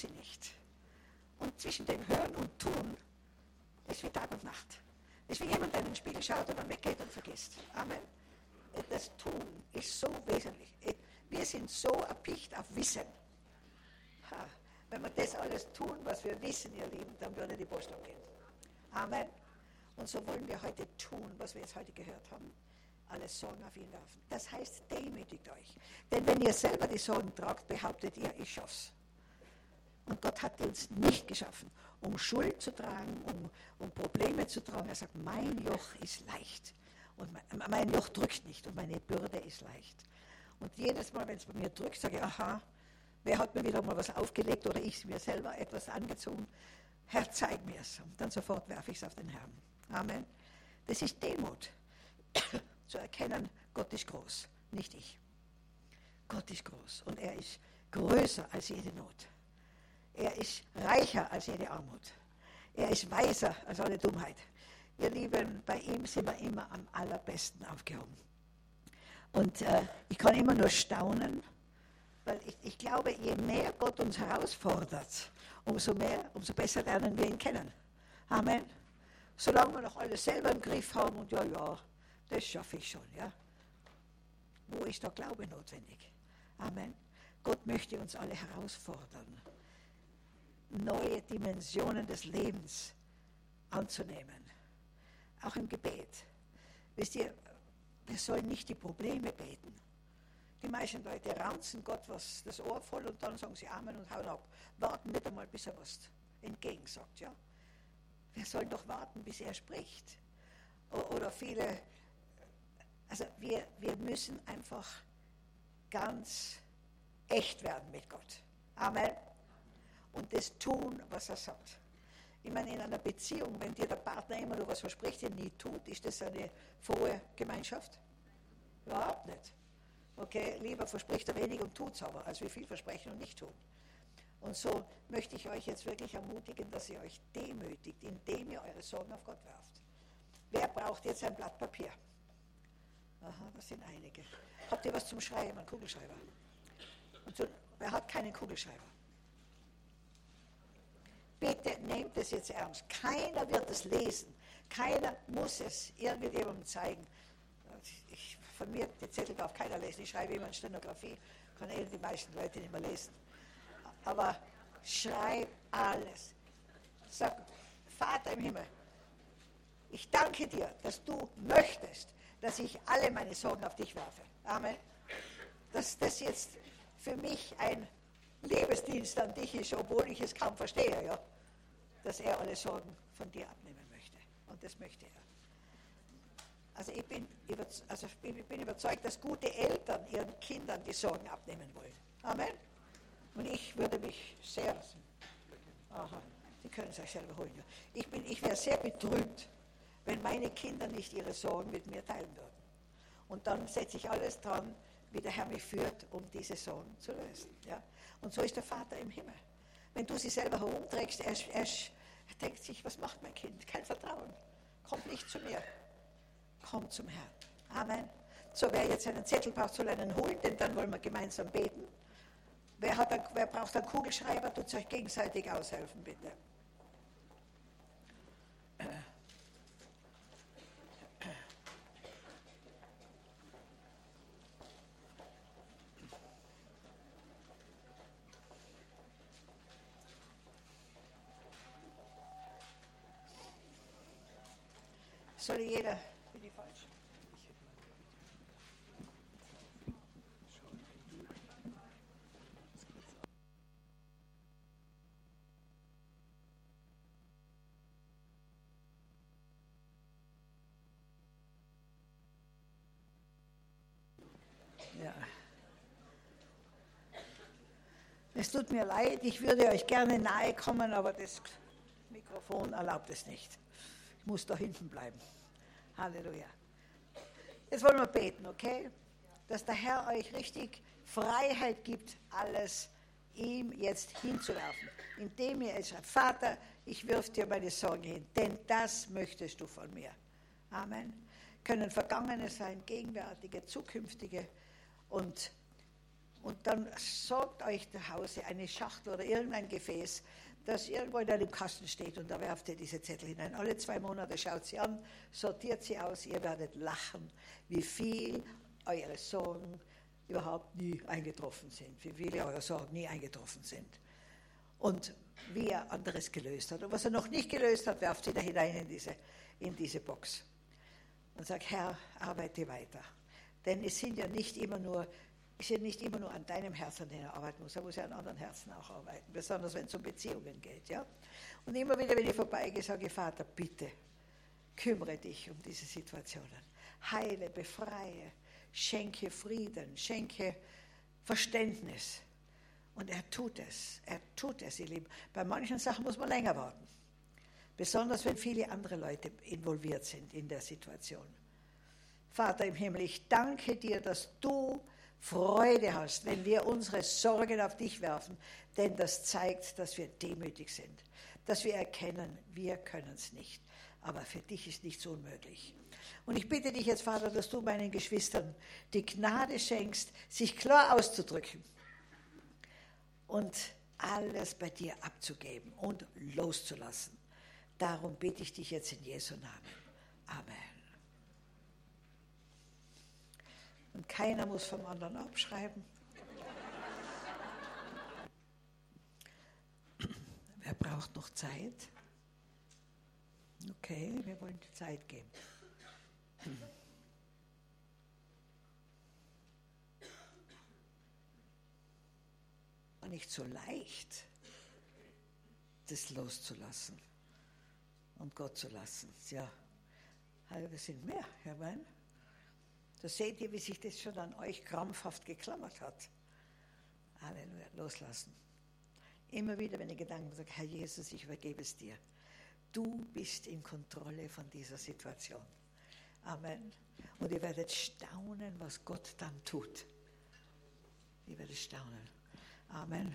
sie nicht. Und zwischen dem Hören und Tun ist wie Tag und Nacht. Ist wie jemand, der in den Spiegel schaut und dann weggeht und vergisst. Amen. Das Tun ist so wesentlich. Wir sind so erpicht auf Wissen. Ha. Wenn wir das alles tun, was wir wissen, ihr Lieben, dann würde die Post abgehen. Amen. Und so wollen wir heute tun, was wir jetzt heute gehört haben. Alles Sorgen auf ihn werfen. Das heißt, demütigt euch. Denn wenn ihr selber die Sorgen tragt, behauptet ihr, ich schaff's. Und Gott hat uns nicht geschaffen, um Schuld zu tragen, um, um Probleme zu tragen. Er sagt, mein Joch ist leicht. Und mein, mein Joch drückt nicht und meine Bürde ist leicht. Und jedes Mal, wenn es bei mir drückt, sage ich, aha, wer hat mir wieder mal was aufgelegt oder ich mir selber etwas angezogen. Herr, zeig mir es. Und dann sofort werfe ich es auf den Herrn. Amen. Das ist Demut. Zu erkennen, Gott ist groß, nicht ich. Gott ist groß und er ist größer als jede Not. Er ist reicher als jede Armut. Er ist weiser als alle Dummheit. Ihr Lieben, bei ihm sind wir immer am allerbesten aufgehoben. Und äh, ich kann immer nur staunen, weil ich, ich, glaube, je mehr Gott uns herausfordert, umso mehr, umso besser lernen wir ihn kennen. Amen. Solange wir noch alles selber im Griff haben und ja, ja, das schaffe ich schon, ja. Wo ist der Glaube notwendig? Amen. Gott möchte uns alle herausfordern, neue Dimensionen des Lebens anzunehmen. Auch im Gebet. Wisst ihr, wir sollen nicht die Probleme beten. Die meisten Leute raunzen Gott was das Ohr voll und dann sagen sie Amen und hauen ab. Warten nicht einmal, bis er was entgegensagt. Ja? Wir sollen doch warten, bis er spricht. Oder viele, also wir, wir müssen einfach ganz echt werden mit Gott. Amen. Und das tun, was er sagt. Ich meine, in einer Beziehung, wenn dir der Partner immer nur was verspricht und nie tut, ist das eine frohe Gemeinschaft? Überhaupt nicht. Okay, lieber verspricht er wenig und tut es aber, als wir viel versprechen und nicht tun. Und so möchte ich euch jetzt wirklich ermutigen, dass ihr euch demütigt, indem ihr eure Sorgen auf Gott werft. Wer braucht jetzt ein Blatt Papier? Aha, das sind einige. Habt ihr was zum Schreiben, einen Kugelschreiber? Und so, wer hat keinen Kugelschreiber? Bitte nehmt es jetzt ernst. Keiner wird es lesen. Keiner muss es irgendjemandem zeigen. Ich, von mir, die Zettel darf keiner lesen. Ich schreibe immer in Stenografie. Kann eh die meisten Leute nicht mehr lesen. Aber schreib alles. Sag, Vater im Himmel, ich danke dir, dass du möchtest, dass ich alle meine Sorgen auf dich werfe. Amen. Dass das jetzt für mich ein Liebesdienst an dich ist, obwohl ich es kaum verstehe, ja, dass er alle Sorgen von dir abnehmen möchte. Und das möchte er. Also ich bin, also ich bin überzeugt, dass gute Eltern ihren Kindern die Sorgen abnehmen wollen. Amen. Und ich würde mich sehr, aha, Sie können es euch selber holen. Ja. Ich, ich wäre sehr betrübt, wenn meine Kinder nicht ihre Sorgen mit mir teilen würden. Und dann setze ich alles dran, wie der Herr mich führt, um diese Sorgen zu lösen. Ja? Und so ist der Vater im Himmel. Wenn du sie selber herumträgst, er, er, er denkt sich, was macht mein Kind? Kein Vertrauen. Kommt nicht zu mir. Kommt zum Herrn. Amen. So, wer jetzt einen Zettel braucht, soll einen holen, denn dann wollen wir gemeinsam beten. Wer, hat wer braucht einen Kugelschreiber? Tut euch gegenseitig aushelfen, bitte. Soll jeder. Es tut mir leid, ich würde euch gerne nahe kommen, aber das Mikrofon erlaubt es nicht. Ich muss da hinten bleiben. Halleluja. Jetzt wollen wir beten, okay? Dass der Herr euch richtig Freiheit gibt, alles ihm jetzt hinzuwerfen. Indem ihr es sagt, Vater, ich wirf dir meine Sorge hin, denn das möchtest du von mir. Amen. Können vergangene sein, gegenwärtige, zukünftige und, Und dann sorgt euch zu Hause eine Schachtel oder irgendein Gefäß, das irgendwo in einem Kasten steht und da werft ihr diese Zettel hinein. Alle zwei Monate schaut sie an, sortiert sie aus, ihr werdet lachen, wie viel eure Sorgen überhaupt nie eingetroffen sind, wie viele eure Sorgen nie eingetroffen sind. Und wie er anderes gelöst hat. Und was er noch nicht gelöst hat, werft sie da hinein in diese, in diese Box. Und sagt, Herr, arbeite weiter. Denn es sind ja nicht immer nur, ist ja nicht immer nur an deinem Herzen, dem er arbeiten muss. Er muss ja an anderen Herzen auch arbeiten, besonders wenn es um Beziehungen geht. Ja? Und immer wieder, wenn ich vorbeigehe, sage ich, Vater, bitte, kümmere dich um diese Situationen. Heile, befreie, schenke Frieden, schenke Verständnis. Und er tut es, er tut es, ihr Lieben. Bei manchen Sachen muss man länger warten. Besonders wenn viele andere Leute involviert sind in der Situation. Vater im Himmel, ich danke dir, dass du Freude hast, wenn wir unsere Sorgen auf dich werfen, denn das zeigt, dass wir demütig sind, dass wir erkennen, wir können es nicht, aber für dich ist nichts unmöglich. Und ich bitte dich jetzt, Vater, dass du meinen Geschwistern die Gnade schenkst, sich klar auszudrücken und alles bei dir abzugeben und loszulassen. Darum bitte ich dich jetzt in Jesu Namen. Amen. Und keiner muss vom anderen abschreiben. Wer braucht noch Zeit? Okay, wir wollen die Zeit geben. War nicht so leicht, das loszulassen und Gott zu lassen. Ja, wir sind mehr, Herr Wein. Da seht ihr, wie sich das schon an euch krampfhaft geklammert hat. Halleluja, loslassen. Immer wieder, wenn ich Gedanken sage, Herr Jesus, ich übergebe es dir. Du bist in Kontrolle von dieser Situation. Amen. Und ihr werdet staunen, was Gott dann tut. Ihr werdet staunen. Amen.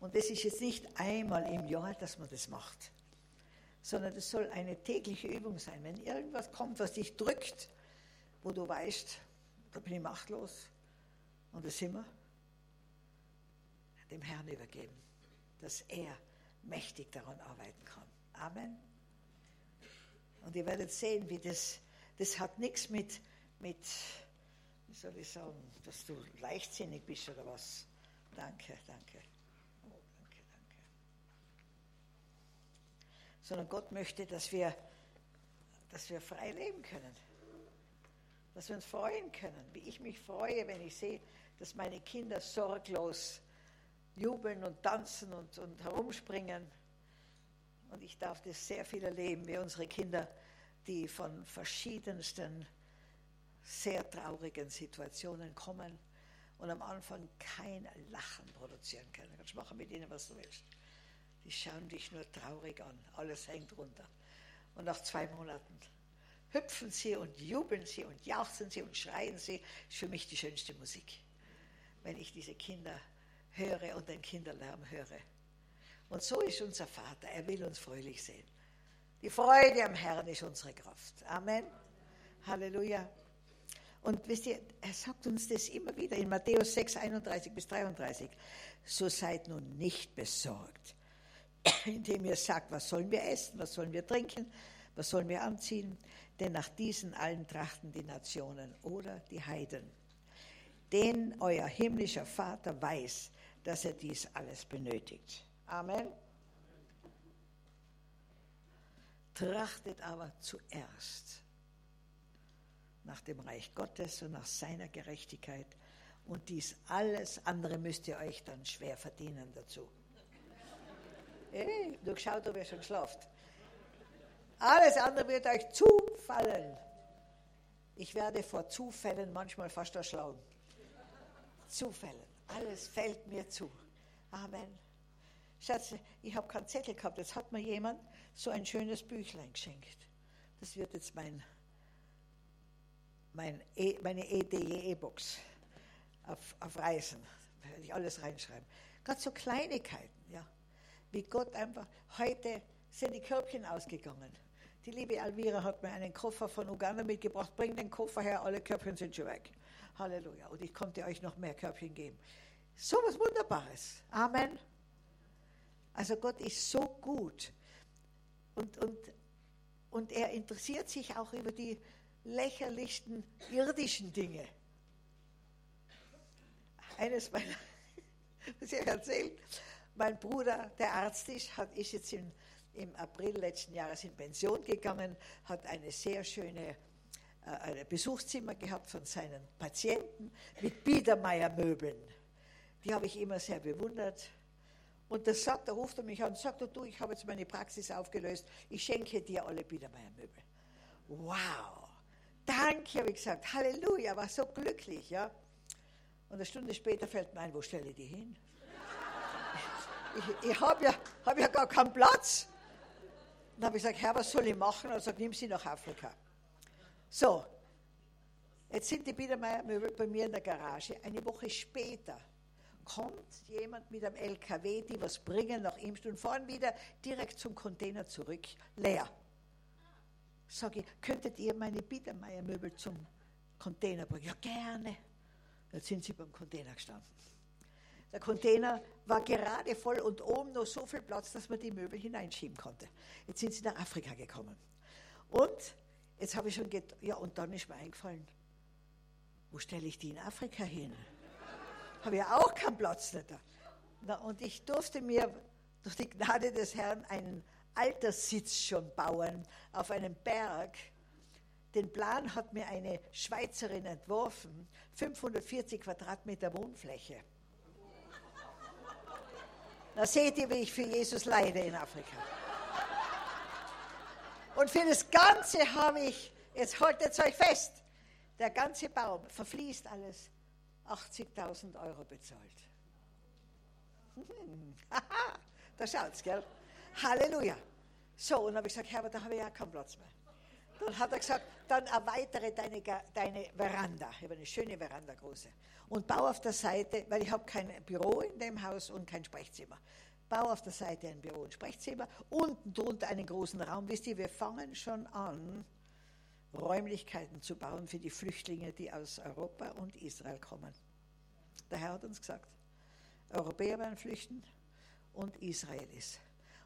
Und das ist jetzt nicht einmal im Jahr, dass man das macht, sondern das soll eine tägliche Übung sein. Wenn irgendwas kommt, was dich drückt, wo du weißt, da bin ich machtlos und das sind wir, dem Herrn übergeben, dass er mächtig daran arbeiten kann. Amen. Und ihr werdet sehen, wie das, das hat nichts mit, mit, wie soll ich sagen, dass du leichtsinnig bist oder was. Danke, danke. Sondern Gott möchte, dass wir, dass wir frei leben können. Dass wir uns freuen können, wie ich mich freue, wenn ich sehe, dass meine Kinder sorglos jubeln und tanzen und, und herumspringen. Und ich darf das sehr viel erleben, wie unsere Kinder, die von verschiedensten sehr traurigen Situationen kommen und am Anfang kein Lachen produzieren können. Du kannst machen mit ihnen, was du willst. Die schauen dich nur traurig an, alles hängt runter. Und nach zwei Monaten hüpfen sie und jubeln sie und jauchzen sie und schreien sie. Ist für mich die schönste Musik, wenn ich diese Kinder höre und den Kinderlärm höre. Und so ist unser Vater, er will uns fröhlich sehen. Die Freude am Herrn ist unsere Kraft. Amen. Halleluja. Und wisst ihr, er sagt uns das immer wieder in Matthäus 6, 31 bis 33. So seid nun nicht besorgt indem ihr sagt, was sollen wir essen, was sollen wir trinken, was sollen wir anziehen, denn nach diesen allen trachten die Nationen oder die Heiden. Denn euer himmlischer Vater weiß, dass er dies alles benötigt. Amen. Trachtet aber zuerst nach dem Reich Gottes und nach seiner Gerechtigkeit und dies alles andere müsst ihr euch dann schwer verdienen dazu. Hey, du schaut, ob ihr schon schlaft. Alles andere wird euch zufallen. Ich werde vor Zufällen manchmal fast erschlagen. Zufällen. Alles fällt mir zu. Amen. Schatz, ich habe keinen Zettel gehabt. Jetzt hat mir jemand so ein schönes Büchlein geschenkt. Das wird jetzt mein, mein e, meine EDE-E-Box auf, auf Reisen. Da werde ich alles reinschreiben. Gerade so Kleinigkeiten, ja wie Gott einfach, heute sind die Körbchen ausgegangen. Die liebe Alvira hat mir einen Koffer von Uganda mitgebracht. Bring den Koffer her, alle Köpfchen sind schon weg. Halleluja. Und ich konnte euch noch mehr Köpfchen geben. So was Wunderbares. Amen. Also Gott ist so gut. Und, und, und er interessiert sich auch über die lächerlichsten irdischen Dinge. Eines meiner, muss ich erzählen, mein Bruder, der Arzt ist, hat, ist jetzt in, im April letzten Jahres in Pension gegangen, hat eine sehr schöne äh, ein Besuchszimmer gehabt von seinen Patienten mit Biedermeier-Möbeln. Die habe ich immer sehr bewundert. Und das sagt, da ruft er mich an und sagt, du, ich habe jetzt meine Praxis aufgelöst, ich schenke dir alle Biedermeier-Möbel. Wow, danke, habe ich gesagt, Halleluja, war so glücklich, ja. Und eine Stunde später fällt mir ein, wo stelle ich die hin? Ich, ich habe ja, hab ja gar keinen Platz. Dann habe ich gesagt, Herr, was soll ich machen? Er sagt, nimm sie nach Afrika. So, jetzt sind die Biedermeier-Möbel bei mir in der Garage. Eine Woche später kommt jemand mit einem LKW, die was bringen nach ihm und fahren wieder direkt zum Container zurück, leer. Sage ich, könntet ihr meine Biedermeier-Möbel zum Container bringen? Ja, gerne. Jetzt sind sie beim Container gestanden. Der Container war gerade voll und oben noch so viel Platz, dass man die Möbel hineinschieben konnte. Jetzt sind sie nach Afrika gekommen. Und jetzt habe ich schon gedacht, ja, und dann ist mir eingefallen, wo stelle ich die in Afrika hin? habe ja auch keinen Platz da. Na, und ich durfte mir durch die Gnade des Herrn einen Alterssitz schon bauen auf einem Berg. Den Plan hat mir eine Schweizerin entworfen, 540 Quadratmeter Wohnfläche. Da seht ihr, wie ich für Jesus leide in Afrika. Und für das Ganze habe ich, jetzt haltet euch fest, der ganze Baum verfließt alles 80.000 Euro bezahlt. Hm. da schaut's, gell? Halleluja. So, und dann habe ich gesagt, Herbert, da habe ich ja keinen Platz mehr. Dann hat er gesagt, dann erweitere deine, deine Veranda. Ich habe eine schöne Veranda, große. Und bau auf der Seite, weil ich habe kein Büro in dem Haus und kein Sprechzimmer. Bau auf der Seite ein Büro und Sprechzimmer, unten drunter einen großen Raum. Wisst ihr, wir fangen schon an, Räumlichkeiten zu bauen für die Flüchtlinge, die aus Europa und Israel kommen. Der Herr hat uns gesagt, Europäer werden flüchten und Israelis.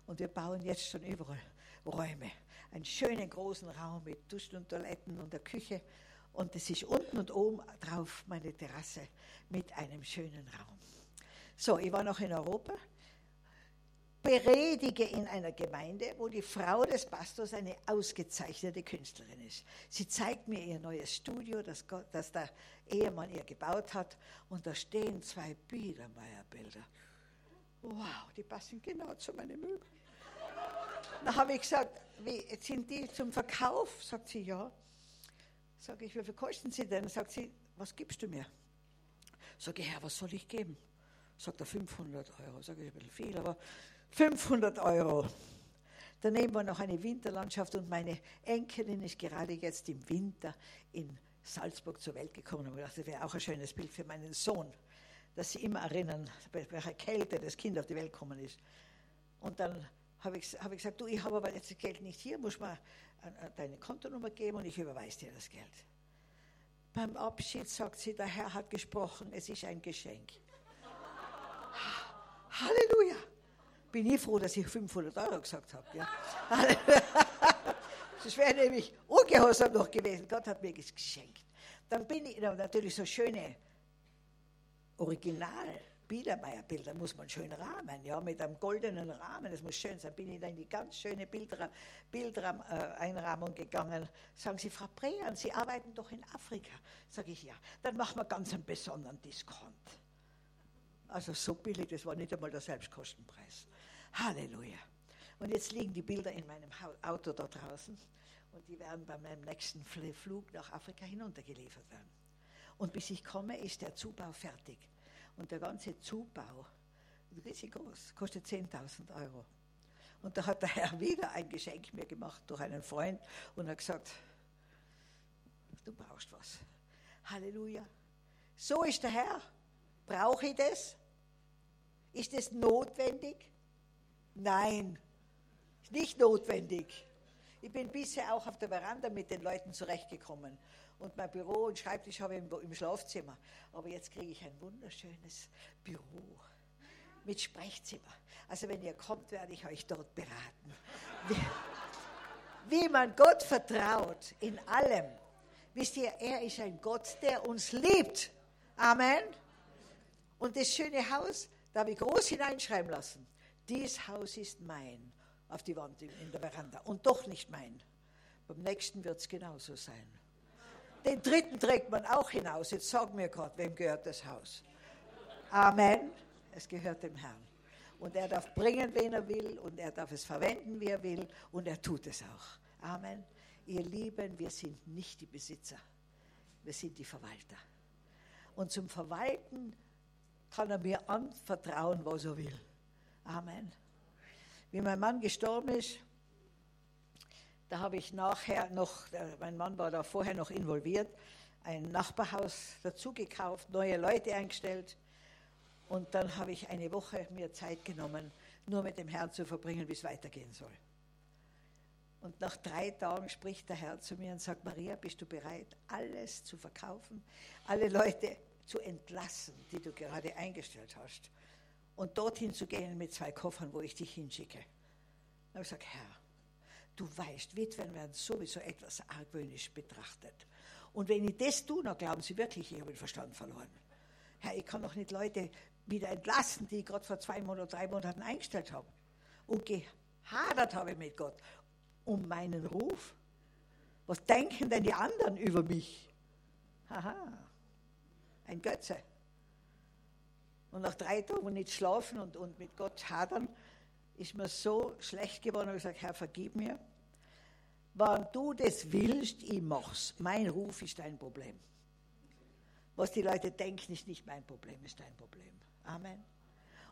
Und wir bauen jetzt schon überall Räume. Einen schönen großen Raum mit Duschen und Toiletten und der Küche. Und es ist unten und oben drauf meine Terrasse mit einem schönen Raum. So, ich war noch in Europa predige in einer Gemeinde, wo die Frau des Pastors eine ausgezeichnete Künstlerin ist. Sie zeigt mir ihr neues Studio, das, Gott, das der Ehemann ihr gebaut hat, und da stehen zwei Biedermeierbilder. Wow, die passen genau zu meinen Möbeln. Dann habe ich gesagt, wie, sind die zum Verkauf? Sagt sie, ja. Sage ich, wie viel kosten sie denn? Sagt sie, was gibst du mir? Sage ich, Herr, was soll ich geben? Sagt er, 500 Euro. Sage ich, ein bisschen viel, aber 500 Euro. Daneben war noch eine Winterlandschaft und meine Enkelin ist gerade jetzt im Winter in Salzburg zur Welt gekommen. Und ich dachte, das wäre auch ein schönes Bild für meinen Sohn, dass sie immer erinnern, bei welcher Kälte das Kind auf die Welt gekommen ist. Und dann habe ich, hab ich gesagt, du, ich habe aber jetzt das Geld nicht hier, muss man deine Kontonummer geben und ich überweise dir das Geld. Beim Abschied sagt sie, der Herr hat gesprochen, es ist ein Geschenk. Halleluja! bin ich froh, dass ich 500 Euro gesagt habe. Ja. das wäre nämlich ungehorsam noch gewesen. Gott hat mir das geschenkt. Dann bin ich natürlich so schöne Original. Biedermeier-Bilder muss man schön rahmen, ja, mit einem goldenen Rahmen, das muss schön sein. Bin ich dann in die ganz schöne Bildeinrahmung äh, gegangen. Sagen Sie, Frau Brehan, Sie arbeiten doch in Afrika. Sage ich, ja. Dann machen wir ganz einen besonderen Diskont. Also so billig, das war nicht einmal der Selbstkostenpreis. Halleluja. Und jetzt liegen die Bilder in meinem Auto da draußen und die werden bei meinem nächsten Flug nach Afrika hinuntergeliefert werden. Und bis ich komme, ist der Zubau fertig. Und der ganze Zubau, riesig groß, kostet 10.000 Euro. Und da hat der Herr wieder ein Geschenk mir gemacht durch einen Freund und hat gesagt, du brauchst was. Halleluja. So ist der Herr. Brauche ich das? Ist es notwendig? Nein, ist nicht notwendig. Ich bin bisher auch auf der Veranda mit den Leuten zurechtgekommen. Und mein Büro und Schreibtisch habe ich im, im Schlafzimmer. Aber jetzt kriege ich ein wunderschönes Büro mit Sprechzimmer. Also wenn ihr kommt, werde ich euch dort beraten. Wie, wie man Gott vertraut in allem. Wisst ihr, er ist ein Gott, der uns liebt. Amen. Und das schöne Haus, da habe ich groß hineinschreiben lassen. Dies Haus ist mein, auf die Wand in der Veranda. Und doch nicht mein. Beim nächsten wird es genauso sein. Den dritten trägt man auch hinaus. Jetzt sag mir Gott, wem gehört das Haus? Amen. Es gehört dem Herrn. Und er darf bringen, wen er will, und er darf es verwenden, wie er will, und er tut es auch. Amen. Ihr Lieben, wir sind nicht die Besitzer, wir sind die Verwalter. Und zum Verwalten kann er mir anvertrauen, was er will. Amen. Wie mein Mann gestorben ist, da habe ich nachher noch, mein Mann war da vorher noch involviert, ein Nachbarhaus dazu gekauft, neue Leute eingestellt. Und dann habe ich eine Woche mir Zeit genommen, nur mit dem Herrn zu verbringen, wie es weitergehen soll. Und nach drei Tagen spricht der Herr zu mir und sagt, Maria, bist du bereit, alles zu verkaufen, alle Leute zu entlassen, die du gerade eingestellt hast, und dorthin zu gehen mit zwei Koffern, wo ich dich hinschicke? Habe ich gesagt, Herr, du weißt, Witwen werden sowieso etwas argwöhnisch betrachtet. Und wenn ich das tue, dann glauben sie wirklich, ich habe den Verstand verloren. Herr, ich kann doch nicht Leute wieder entlassen, die ich gerade vor zwei Monaten, drei Monaten eingestellt habe. Und gehadert habe mit Gott um meinen Ruf? Was denken denn die anderen über mich? Haha, ein Götze. Und nach drei Tagen nicht schlafen und, und mit Gott hadern, ist mir so schlecht geworden, ich gesagt, Herr, vergib mir. Wann du das willst, ich mach's. Mein Ruf ist dein Problem. Was die Leute denken, ist nicht mein Problem, ist dein Problem. Amen.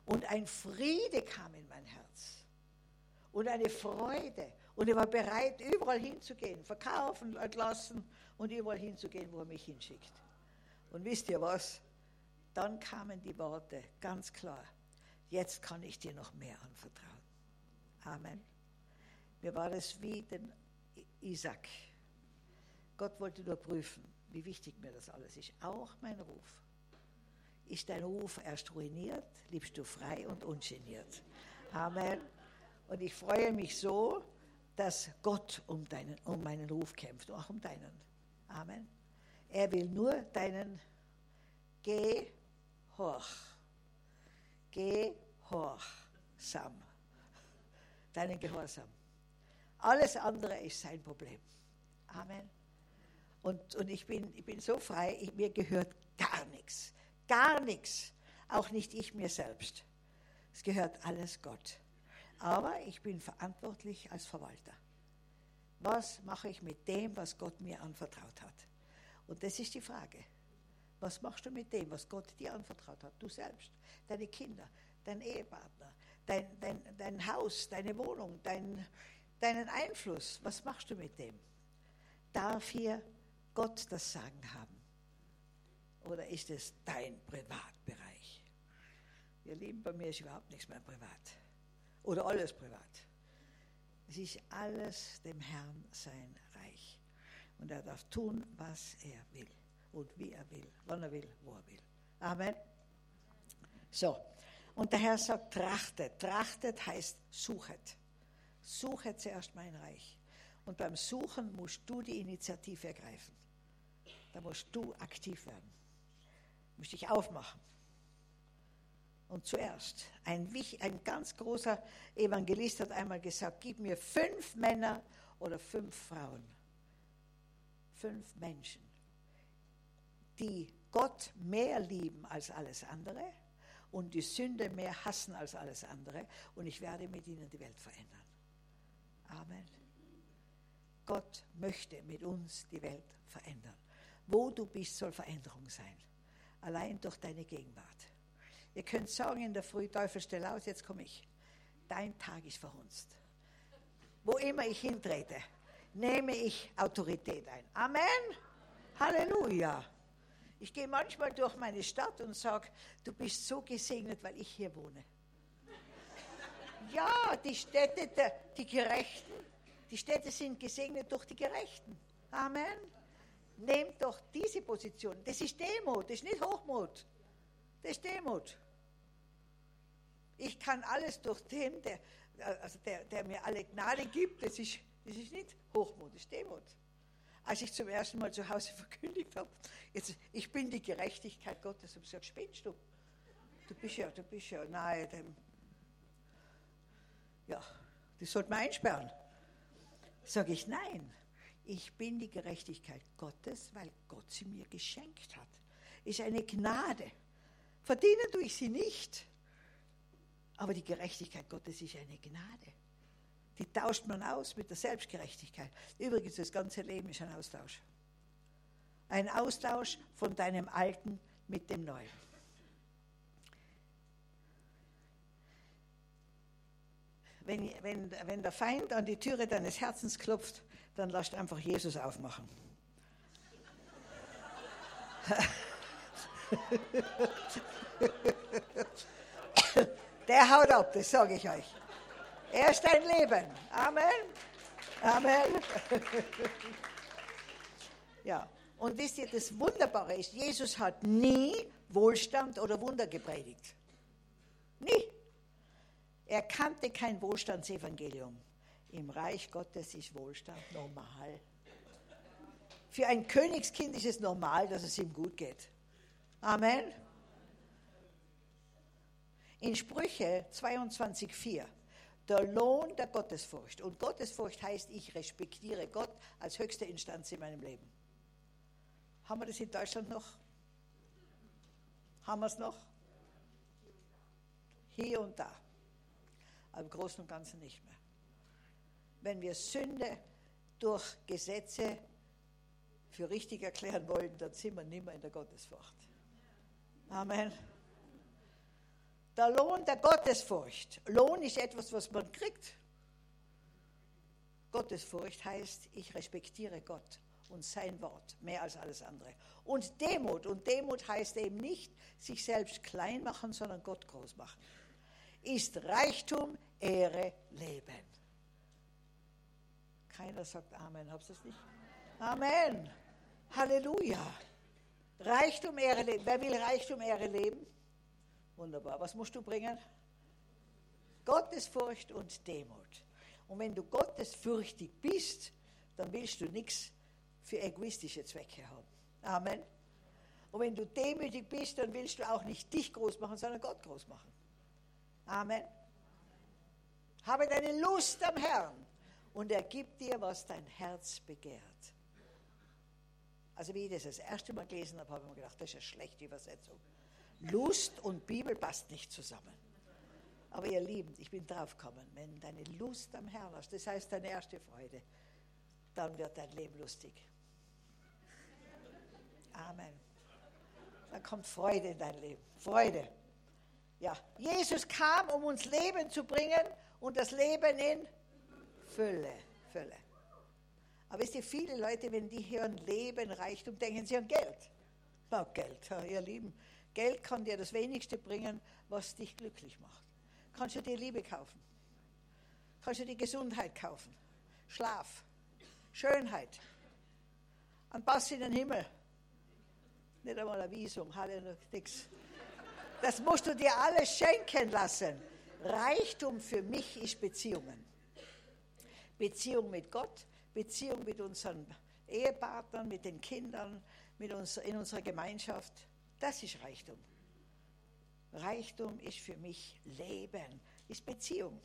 Und ein Friede kam in mein Herz. Und eine Freude. Und ich war bereit, überall hinzugehen, verkaufen, entlassen und überall hinzugehen, wo er mich hinschickt. Und wisst ihr was? Dann kamen die Worte, ganz klar, jetzt kann ich dir noch mehr anvertrauen. Amen. Mir war es wie den Isaac. Gott wollte nur prüfen, wie wichtig mir das alles ist. Auch mein Ruf. Ist dein Ruf erst ruiniert, liebst du frei und ungeniert. Amen. Und ich freue mich so, dass Gott um, deinen, um meinen Ruf kämpft, auch um deinen. Amen. Er will nur deinen Gehorch. Gehorsam. Deinen Gehorsam. Alles andere ist sein Problem. Amen. Und, und ich, bin, ich bin so frei, ich, mir gehört gar nichts. Gar nichts. Auch nicht ich mir selbst. Es gehört alles Gott. Aber ich bin verantwortlich als Verwalter. Was mache ich mit dem, was Gott mir anvertraut hat? Und das ist die Frage. Was machst du mit dem, was Gott dir anvertraut hat? Du selbst, deine Kinder, dein Ehepartner, dein, dein, dein Haus, deine Wohnung, dein, deinen Einfluss. Was machst du mit dem? Darf hier Gott das Sagen haben? Oder ist es dein Privatbereich? Ihr Lieben, bei mir ist überhaupt nichts mehr privat oder alles privat. Es ist alles dem Herrn sein Reich. Und er darf tun, was er will und wie er will, wann er will, wo er will. Amen. So, und der Herr sagt, trachtet. Trachtet heißt suchet. Suche zuerst mein Reich. Und beim Suchen musst du die Initiative ergreifen. Da musst du aktiv werden. Du musst dich aufmachen. Und zuerst, ein, ein ganz großer Evangelist hat einmal gesagt, gib mir fünf Männer oder fünf Frauen, fünf Menschen, die Gott mehr lieben als alles andere und die Sünde mehr hassen als alles andere und ich werde mit ihnen die Welt verändern. Amen. Gott möchte mit uns die Welt verändern. Wo du bist, soll Veränderung sein. Allein durch deine Gegenwart. Ihr könnt sagen in der Früh, Teufel, stell aus, jetzt komme ich. Dein Tag ist verhunzt. Wo immer ich hintrete, nehme ich Autorität ein. Amen. Halleluja. Ich gehe manchmal durch meine Stadt und sage, du bist so gesegnet, weil ich hier wohne. Ja, die Städte, die Gerechten, Die Städte sind gesegnet durch die Gerechten. Amen. Nehmt doch diese Position. Das ist Demut, das ist nicht Hochmut. Das ist Demut. Ich kann alles durch den, der, also der, der mir alle Gnade gibt. Das ist, das ist nicht Hochmut, das ist Demut. Als ich zum ersten Mal zu Hause verkündigt habe, jetzt, ich bin die Gerechtigkeit Gottes, habe ich gesagt, spinnst du? Du bist ja, du bist ja nahe dem. Ja, das sollte man einsperren. Sage ich, nein, ich bin die Gerechtigkeit Gottes, weil Gott sie mir geschenkt hat. Ist eine Gnade. Verdienen tue ich sie nicht. Aber die Gerechtigkeit Gottes ist eine Gnade. Die tauscht man aus mit der Selbstgerechtigkeit. Übrigens, das ganze Leben ist ein Austausch. Ein Austausch von deinem Alten mit dem Neuen. Wenn, wenn, wenn der Feind an die Türe deines Herzens klopft, dann lasst einfach Jesus aufmachen. Der haut ab, das sage ich euch. Er ist dein Leben. Amen. Amen. Ja, und wisst ihr, das Wunderbare ist, Jesus hat nie Wohlstand oder Wunder gepredigt. Nie. Er kannte kein Wohlstandsevangelium. Im Reich Gottes ist Wohlstand normal. Für ein Königskind ist es normal, dass es ihm gut geht. Amen. In Sprüche 22,4 der Lohn der Gottesfurcht. Und Gottesfurcht heißt, ich respektiere Gott als höchste Instanz in meinem Leben. Haben wir das in Deutschland noch? Haben wir es noch? Hier und da. Aber im Großen und Ganzen nicht mehr. Wenn wir Sünde durch Gesetze für richtig erklären wollen, dann sind wir nicht mehr in der Gottesfurcht. Amen. Der Lohn der Gottesfurcht. Lohn ist etwas, was man kriegt. Gottesfurcht heißt, ich respektiere Gott und sein Wort mehr als alles andere. Und Demut. Und Demut heißt eben nicht, sich selbst klein machen, sondern Gott groß machen. Ist Reichtum, Ehre, Leben. Keiner sagt Amen, habt ihr es nicht? Amen. Halleluja. Reichtum, Ehre, Leben. Wer will Reichtum, Ehre, Leben? Wunderbar. Was musst du bringen? Gottesfurcht und Demut. Und wenn du gottesfürchtig bist, dann willst du nichts für egoistische Zwecke haben. Amen. Und wenn du demütig bist, dann willst du auch nicht dich groß machen, sondern Gott groß machen. Amen. Habe deine Lust am Herrn und er gibt dir, was dein Herz begehrt. Also wie ich das das erste Mal gelesen habe, habe ich mir gedacht, das ist eine schlechte Übersetzung. Lust und Bibel passt nicht zusammen. Aber ihr Lieben, ich bin draufgekommen, wenn deine Lust am Herrn hast, das heißt deine erste Freude, dann wird dein Leben lustig. Amen. Dann kommt Freude in dein Leben. Freude. Ja, Jesus kam, um uns Leben zu bringen und das Leben in Fülle. Fülle. Aber wisst ihr, viele Leute, wenn die hören Leben, Reichtum, denken sie an Geld. Na, Geld, ihr Lieben. Geld kann dir das Wenigste bringen, was dich glücklich macht. Kannst du dir Liebe kaufen? Kannst du dir Gesundheit kaufen? Schlaf, Schönheit, ein Pass in den Himmel. Nicht einmal ein Visum, Halleluja, nix. Das musst du dir alles schenken lassen. Reichtum für mich ist Beziehungen. Beziehung mit Gott, Beziehung mit unseren Ehepartnern, mit den Kindern, mit uns, in unserer Gemeinschaft. Das ist Reichtum. Reichtum ist für mich Leben, ist Beziehung.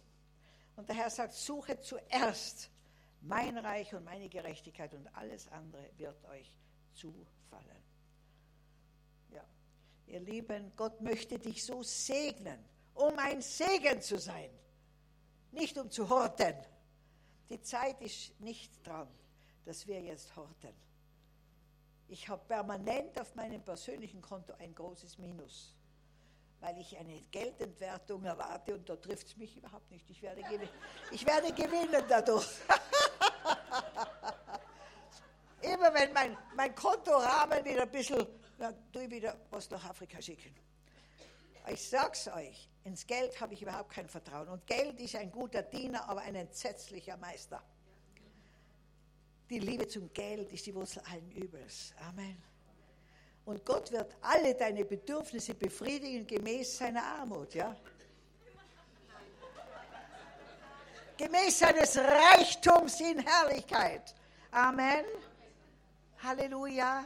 Und der Herr sagt, suche zuerst mein Reich und meine Gerechtigkeit und alles andere wird euch zufallen. Ihr Lieben, Gott möchte dich so segnen, um ein Segen zu sein, nicht um zu horten. Die Zeit ist nicht dran, dass wir jetzt horten. Ich habe permanent auf meinem persönlichen Konto ein großes Minus, weil ich eine Geldentwertung erwarte und da trifft es mich überhaupt nicht. Ich werde, ich werde gewinnen dadurch. Immer wenn mein, mein Kontorahmen wieder ein bisschen, dann tue ich wieder was nach Afrika schicken. Ich sag's euch, ins Geld habe ich überhaupt kein Vertrauen. Und Geld ist ein guter Diener, aber ein entsetzlicher Meister. Die Liebe zum Geld ist die Wurzel allen Übels. Amen. Und Gott wird alle deine Bedürfnisse befriedigen gemäß seiner Armut, ja? Gemäß seines Reichtums in Herrlichkeit. Amen. Halleluja.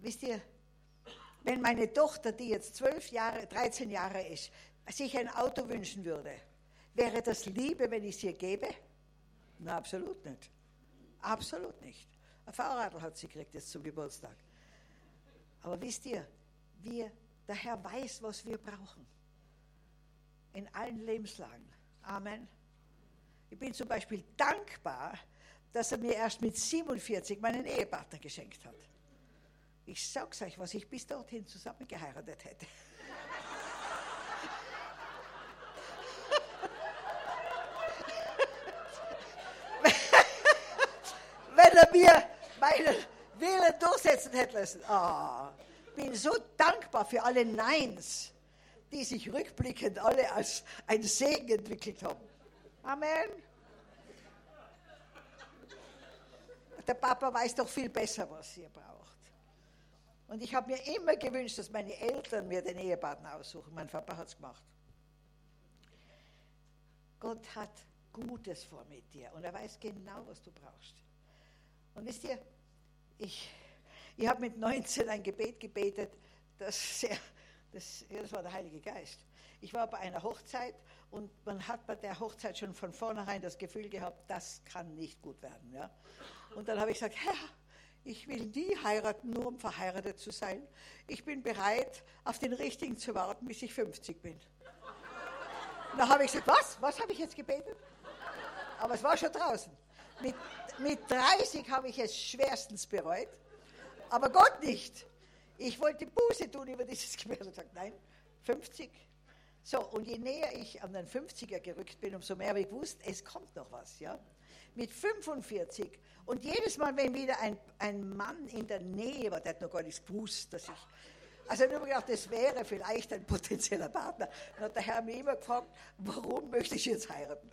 Wisst ihr, wenn meine Tochter, die jetzt zwölf Jahre, 13 Jahre ist, sich ein Auto wünschen würde, wäre das Liebe, wenn ich es ihr gebe? Na, absolut nicht. Absolut nicht. Ein Fahrradl hat sie gekriegt jetzt zum Geburtstag. Aber wisst ihr, wir, der Herr weiß, was wir brauchen. In allen Lebenslagen. Amen. Ich bin zum Beispiel dankbar, dass er mir erst mit 47 meinen Ehepartner geschenkt hat. Ich sag's euch, was ich bis dorthin zusammen geheiratet hätte. Wenn er mir meinen Willen durchsetzen hätte lassen. Oh, bin so dankbar für alle Neins, die sich rückblickend alle als ein Segen entwickelt haben. Amen. Der Papa weiß doch viel besser, was ihr braucht. Und ich habe mir immer gewünscht, dass meine Eltern mir den Ehepartner aussuchen. Mein Papa hat es gemacht. Gott hat Gutes vor mit dir und er weiß genau, was du brauchst. Und wisst ihr, ich, ich habe mit 19 ein Gebet gebetet, das, sehr, das, das war der Heilige Geist. Ich war bei einer Hochzeit und man hat bei der Hochzeit schon von vornherein das Gefühl gehabt, das kann nicht gut werden. Ja? Und dann habe ich gesagt, Herr, ich will nie heiraten, nur um verheiratet zu sein. Ich bin bereit, auf den Richtigen zu warten, bis ich 50 bin. Da habe ich gesagt, was? Was habe ich jetzt gebetet? Aber es war schon draußen. Mit, mit 30 habe ich es schwerstens bereut, aber Gott nicht. Ich wollte Buße tun über dieses Gebet und gesagt, nein, 50. So, und je näher ich an den 50er gerückt bin, umso mehr habe ich gewusst, es kommt noch was, ja mit 45. Und jedes Mal, wenn wieder ein, ein Mann in der Nähe war, der hat noch gar nichts gewusst, dass ich. Also ich habe gedacht, das wäre vielleicht ein potenzieller Partner. Dann hat der Herr mich immer gefragt, warum möchte ich jetzt heiraten?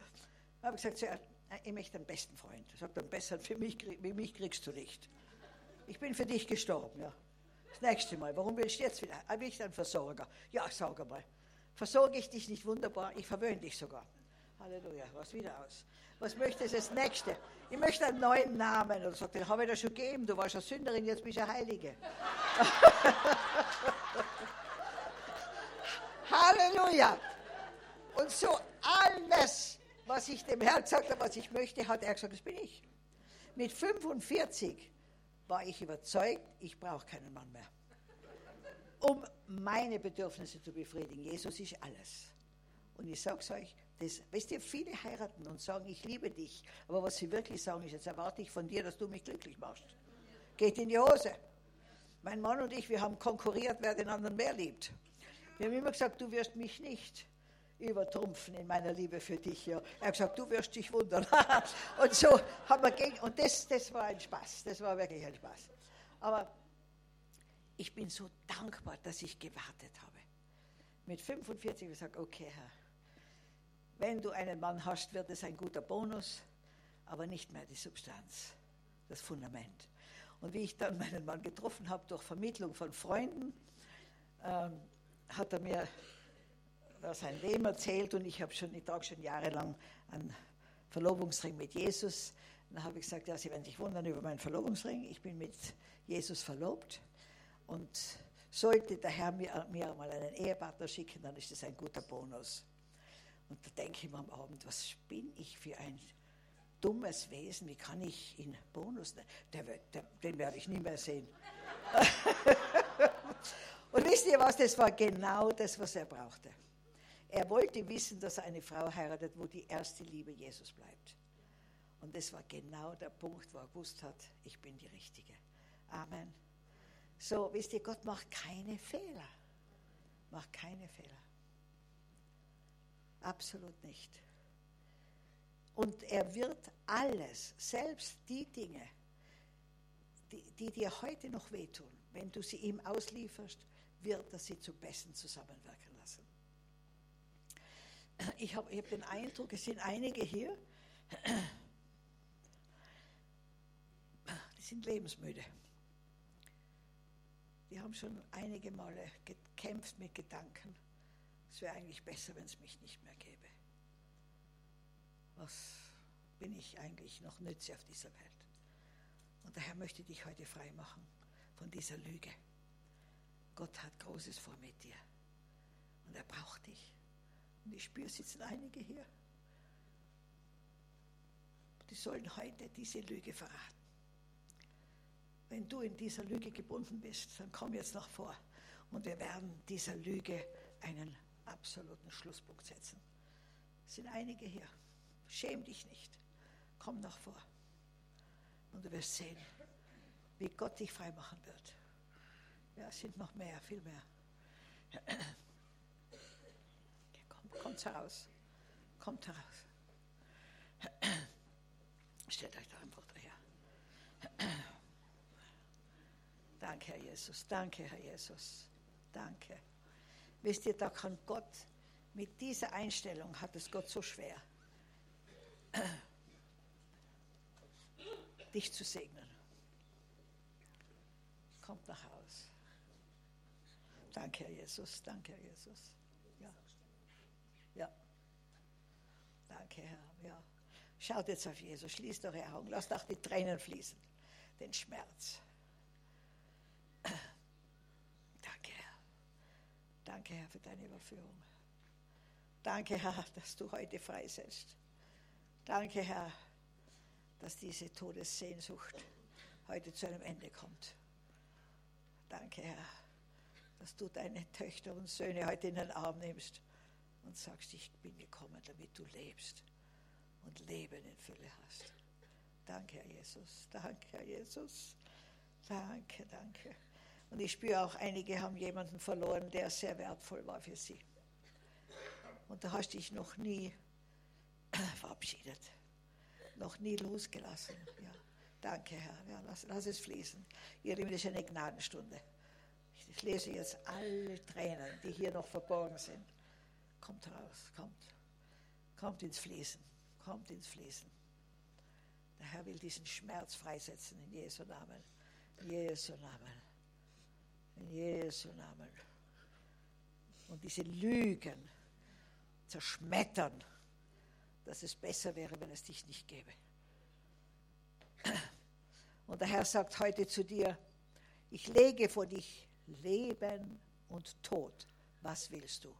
Dann habe ich gesagt, ich möchte einen besten Freund. Er sagt, einen besseren für mich, wie mich kriegst du nicht. Ich bin für dich gestorben, ja. Das nächste Mal, warum willst du jetzt wieder? Habe ich einen Versorger? Ja, sag mal. Versorge ich dich nicht wunderbar? Ich verwöhne dich sogar. Halleluja, was wieder aus. Was möchtest du das nächste? Ich möchte einen neuen Namen. Und sagt, den habe ich dir schon gegeben. Du warst eine Sünderin, jetzt bist du eine Heilige. Halleluja. Und so alles, was ich dem Herrn gesagt habe, was ich möchte, hat er gesagt, das bin ich. Mit 45 war ich überzeugt, ich brauche keinen Mann mehr. Um meine Bedürfnisse zu befriedigen. Jesus ist alles. Und ich sage es euch, das, weißt du, viele heiraten und sagen, ich liebe dich. Aber was sie wirklich sagen, ist, jetzt erwarte ich von dir, dass du mich glücklich machst. Geht in die Hose. Mein Mann und ich, wir haben konkurriert, wer den anderen mehr liebt. Wir haben immer gesagt, du wirst mich nicht übertrumpfen in meiner Liebe für dich. Ja. Er hat gesagt, du wirst dich wundern. und so haben wir gegen, und das, das war ein Spaß, das war wirklich ein Spaß. Aber ich bin so dankbar, dass ich gewartet habe. Mit 45 habe ich gesagt, okay, Herr, wenn du einen Mann hast, wird es ein guter Bonus, aber nicht mehr die Substanz, das Fundament. Und wie ich dann meinen Mann getroffen habe durch Vermittlung von Freunden, ähm, hat er mir sein Leben erzählt und ich habe schon, ich trage schon jahrelang einen Verlobungsring mit Jesus. Dann habe ich gesagt, ja, Sie werden sich wundern über meinen Verlobungsring. Ich bin mit Jesus verlobt und sollte der Herr mir, mir mal einen Ehepartner schicken, dann ist das ein guter Bonus. Und da denke ich mir am Abend, was bin ich für ein dummes Wesen, wie kann ich ihn Bonus nennen? Der, der, den werde ich nie mehr sehen. Und wisst ihr was, das war genau das, was er brauchte. Er wollte wissen, dass er eine Frau heiratet, wo die erste Liebe Jesus bleibt. Und das war genau der Punkt, wo er gewusst hat, ich bin die Richtige. Amen. So, wisst ihr, Gott macht keine Fehler. Macht keine Fehler. Absolut nicht. Und er wird alles, selbst die Dinge, die, die dir heute noch wehtun, wenn du sie ihm auslieferst, wird er sie zu Besten zusammenwirken lassen. Ich habe hab den Eindruck, es sind einige hier, Die sind lebensmüde. Die haben schon einige Male gekämpft mit Gedanken. Es wäre eigentlich besser, wenn es mich nicht mehr gäbe. Was bin ich eigentlich noch nütze auf dieser Welt? Und der Herr möchte dich heute frei machen von dieser Lüge. Gott hat Großes vor mit dir. Und er braucht dich. Und ich spüre, sitzen einige hier. Die sollen heute diese Lüge verraten. Wenn du in dieser Lüge gebunden bist, dann komm jetzt nach vor und wir werden dieser Lüge einen absoluten Schlusspunkt setzen. Es sind einige hier. Schäm dich nicht. Komm nach vor. Und du wirst sehen, wie Gott dich freimachen wird. Ja, es sind noch mehr, viel mehr. Kommt, kommt heraus. Kommt heraus. Stellt euch da einfach daher. Danke, Herr Jesus. Danke, Herr Jesus. Danke. Wisst ihr, da kann Gott, mit dieser Einstellung hat es Gott so schwer, dich zu segnen. Kommt nach Haus. Danke, Herr Jesus. Danke, Herr Jesus. Ja. Ja. Danke, Herr. Ja. Schaut jetzt auf Jesus. Schließt eure Augen. Lasst auch die Tränen fließen. Den Schmerz. Danke, Herr. Für deine Überführung. Danke, Herr, dass du heute freisetzt. Danke, Herr, dass diese Todessehnsucht heute zu einem Ende kommt. Danke, Herr, dass du deine Töchter und Söhne heute in den Arm nimmst und sagst, ich bin gekommen, damit du lebst und Leben in Fülle hast. Danke, Herr Jesus. Danke, Herr Jesus. Danke, danke. Und ich spüre auch, einige haben jemanden verloren, der sehr wertvoll war für sie. Und da hast du dich noch nie verabschiedet, noch nie losgelassen. Ja. Danke, Herr. Ja, lass, lass es fließen. Ihr Lieben, das ist eine Gnadenstunde. Ich lese jetzt alle Tränen, die hier noch verborgen sind. Kommt raus, kommt. Kommt ins Fließen, kommt ins Fließen. Der Herr will diesen Schmerz freisetzen in Jesu Namen. In Jesu Namen. In Jesu Namen. Und diese Lügen zerschmettern, dass es besser wäre, wenn es dich nicht gäbe. Und der Herr sagt heute zu dir, ich lege vor dich Leben und Tod. Was willst du?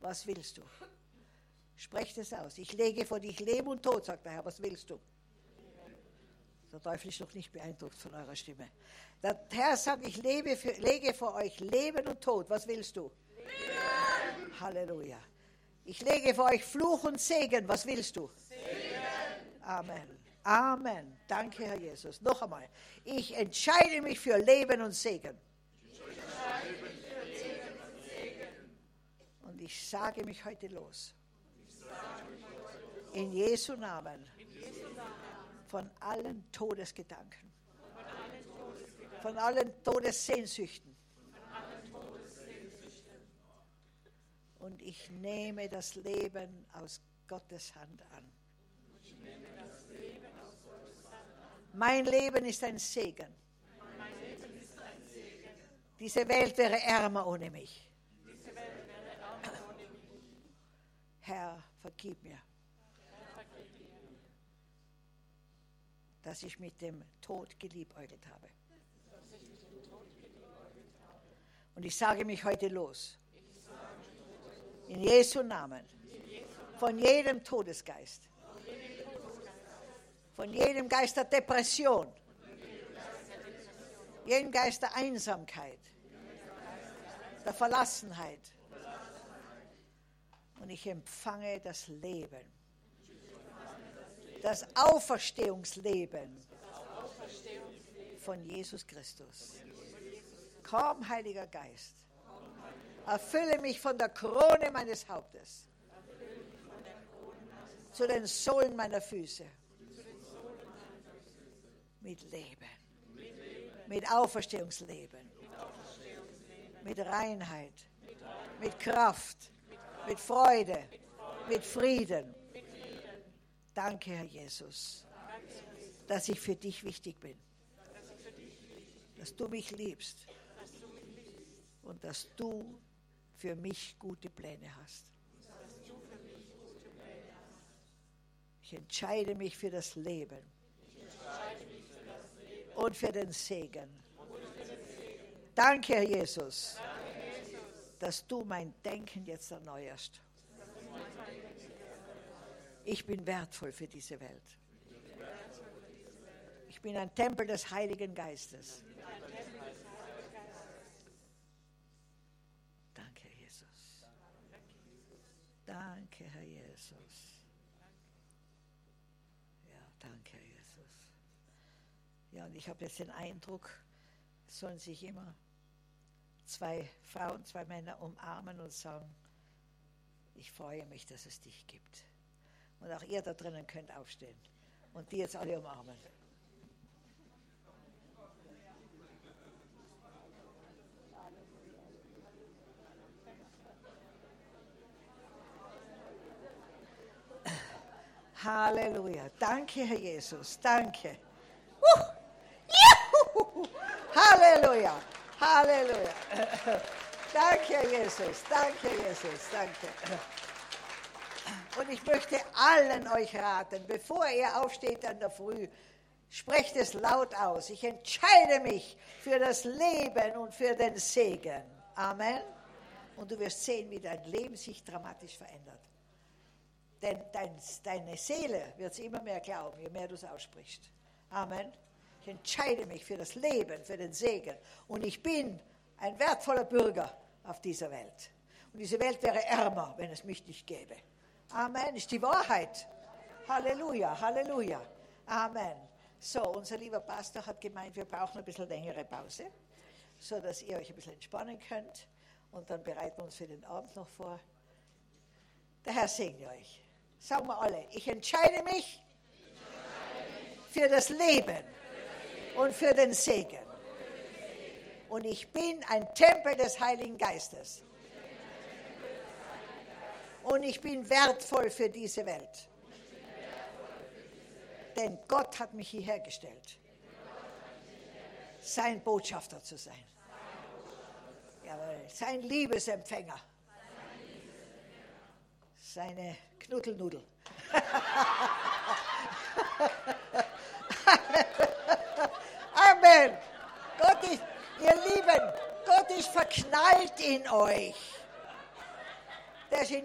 Was willst du? Sprecht es aus. Ich lege vor dich Leben und Tod, sagt der Herr. Was willst du? Der Teufel ist noch nicht beeindruckt von eurer Stimme. Der Herr sagt, ich lebe für, lege vor euch Leben und Tod. Was willst du? Leben. Halleluja. Ich lege vor euch Fluch und Segen. Was willst du? Segen. Amen. Amen. Danke, Herr Jesus. Noch einmal. Ich entscheide mich für Leben und Segen. Und ich sage mich heute los. In Jesu Namen von allen Todesgedanken, von allen Todessehnsüchten. Und ich nehme das Leben aus Gottes Hand an. Mein Leben ist ein Segen. Diese Welt wäre ärmer ohne mich. Herr, vergib mir. Dass ich mit dem Tod geliebäugelt habe. Und ich sage mich heute los. In Jesu Namen. Von jedem Todesgeist. Von jedem Geist der Depression. Jedem Geist der Einsamkeit. Der Verlassenheit. Und ich empfange das Leben das Auferstehungsleben von Jesus Christus. Komm, Heiliger Geist, erfülle mich von der Krone meines Hauptes zu den Sohlen meiner Füße. Mit Leben, mit Auferstehungsleben, mit Reinheit, mit Kraft, mit Freude, mit Frieden Danke, Herr Jesus, dass ich für dich wichtig bin. Dass du mich liebst. Und dass du für mich gute Pläne hast. Ich entscheide mich für das Leben und für den Segen. Danke, Herr Jesus, dass du mein Denken jetzt erneuerst. Ich bin wertvoll für diese Welt. Ich bin ein Tempel des Heiligen Geistes. Danke, Jesus. Danke, Herr Jesus. Ja, danke, Herr Jesus. Ja, und ich habe jetzt den Eindruck, es sollen sich immer zwei Frauen, zwei Männer umarmen und sagen, ich freue mich, dass es dich gibt. Und auch ihr da drinnen könnt aufstehen und die jetzt alle umarmen. Halleluja. Danke, Herr Jesus. Danke. Halleluja. Halleluja. Danke, Herr Jesus. Danke, Jesus. Danke. Und ich möchte allen euch raten, bevor ihr aufsteht an der Früh, sprecht es laut aus. Ich entscheide mich für das Leben und für den Segen. Amen. Und du wirst sehen, wie dein Leben sich dramatisch verändert. Denn dein, deine Seele wird es immer mehr glauben, je mehr du es aussprichst. Amen. Ich entscheide mich für das Leben, für den Segen. Und ich bin ein wertvoller Bürger auf dieser Welt. Und diese Welt wäre ärmer, wenn es mich nicht gäbe. Amen. Ist die Wahrheit. Halleluja, Halleluja. Amen. So, unser lieber Pastor hat gemeint, wir brauchen ein bisschen längere Pause, so dass ihr euch ein bisschen entspannen könnt. Und dann bereiten wir uns für den Abend noch vor. Der Herr segne euch. Sagen wir alle, ich entscheide mich für das Leben und für den Segen. Und ich bin ein Tempel des Heiligen Geistes. Und ich bin wertvoll für diese Welt. Denn Gott hat mich hierher gestellt, sein Botschafter zu sein. Jawohl, sein Liebesempfänger. Seine Knuddelnudel. Amen. Gott ist, ihr Lieben, Gott ist verknallt in euch. Der in